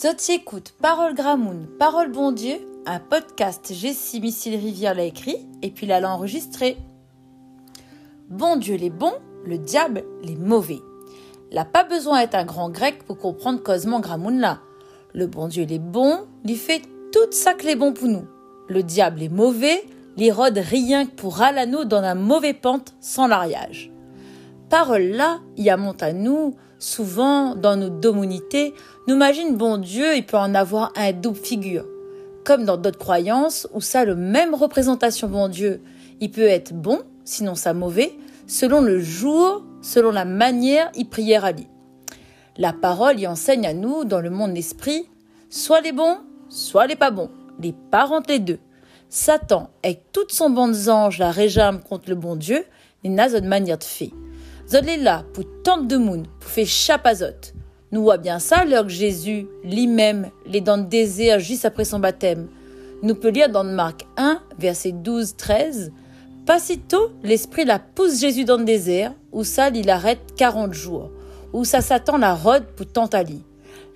Zoti écoute Parole Gramoun, Parole Bon Dieu, un podcast Jessie Missile Rivière l'a écrit et puis l'a enregistré. Bon Dieu les bons, le diable les mauvais. N'a pas besoin d'être un grand grec pour comprendre cosement Gramoun là. Le bon Dieu les bons, lui fait tout ça que les bons pour nous. Le diable est mauvais, l'irode rien que pour Alano dans un mauvais pente sans l'ariage. Parole là, y a monte à nous, souvent dans nos domonités, nous imagine bon Dieu, il peut en avoir un double figure. Comme dans d'autres croyances, où ça le même représentation bon Dieu, il peut être bon, sinon ça mauvais, selon le jour, selon la manière y prière à lui. La parole y enseigne à nous, dans le monde d'esprit, soit les bons, soit les pas bons, les parents les deux. Satan, avec toute son bande anges, la réjame contre le bon Dieu, n'a de manière de fait. Là pour tant de monde, pour faire chapazot. Nous voit bien ça, l'heure que Jésus, lui-même, les dans le désert juste après son baptême. Nous peut lire dans Marc 1, verset 12-13. Pas si tôt, l'esprit la pousse Jésus dans le désert, où ça, il arrête 40 jours, où ça s'attend la rode pour lit.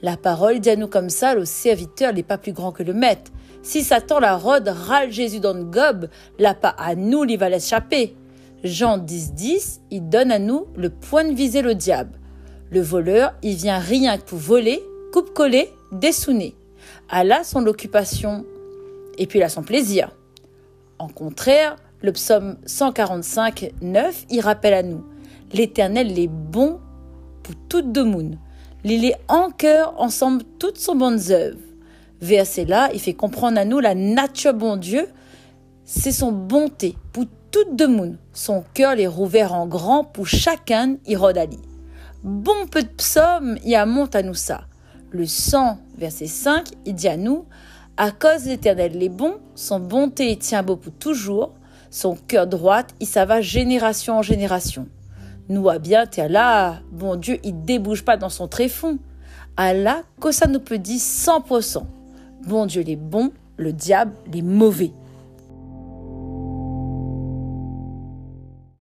La parole dit à nous comme ça, le serviteur n'est pas plus grand que le maître. Si Satan la rode râle Jésus dans le gobe, là pas à nous, il va l'échapper. Jean 10, 10, il donne à nous le point de viser le diable. Le voleur, il vient rien que pour voler, coupe-coller, dessouner. Allah son occupation et puis a son plaisir. En contraire, le psaume 145, 9, il rappelle à nous L'Éternel est bon pour toutes deux mounes. Il est en cœur ensemble toutes son bonnes œuvres. Verset là, il fait comprendre à nous la nature bon Dieu, c'est son bonté pour toutes deux mounes. Son cœur est rouvert en grand pour chacun y rodali. Bon peu de psaumes y a monte à nous ça. Le 100, verset 5, il dit à nous, à cause l'éternel les bons, son bonté tient beau pour toujours, son cœur droit, il ça va génération en génération. Nous a bien, t'es là, bon Dieu, il débouche pas dans son tréfonds. Allah, que ça nous peut dire 100%. Bon Dieu les bons, le diable les mauvais.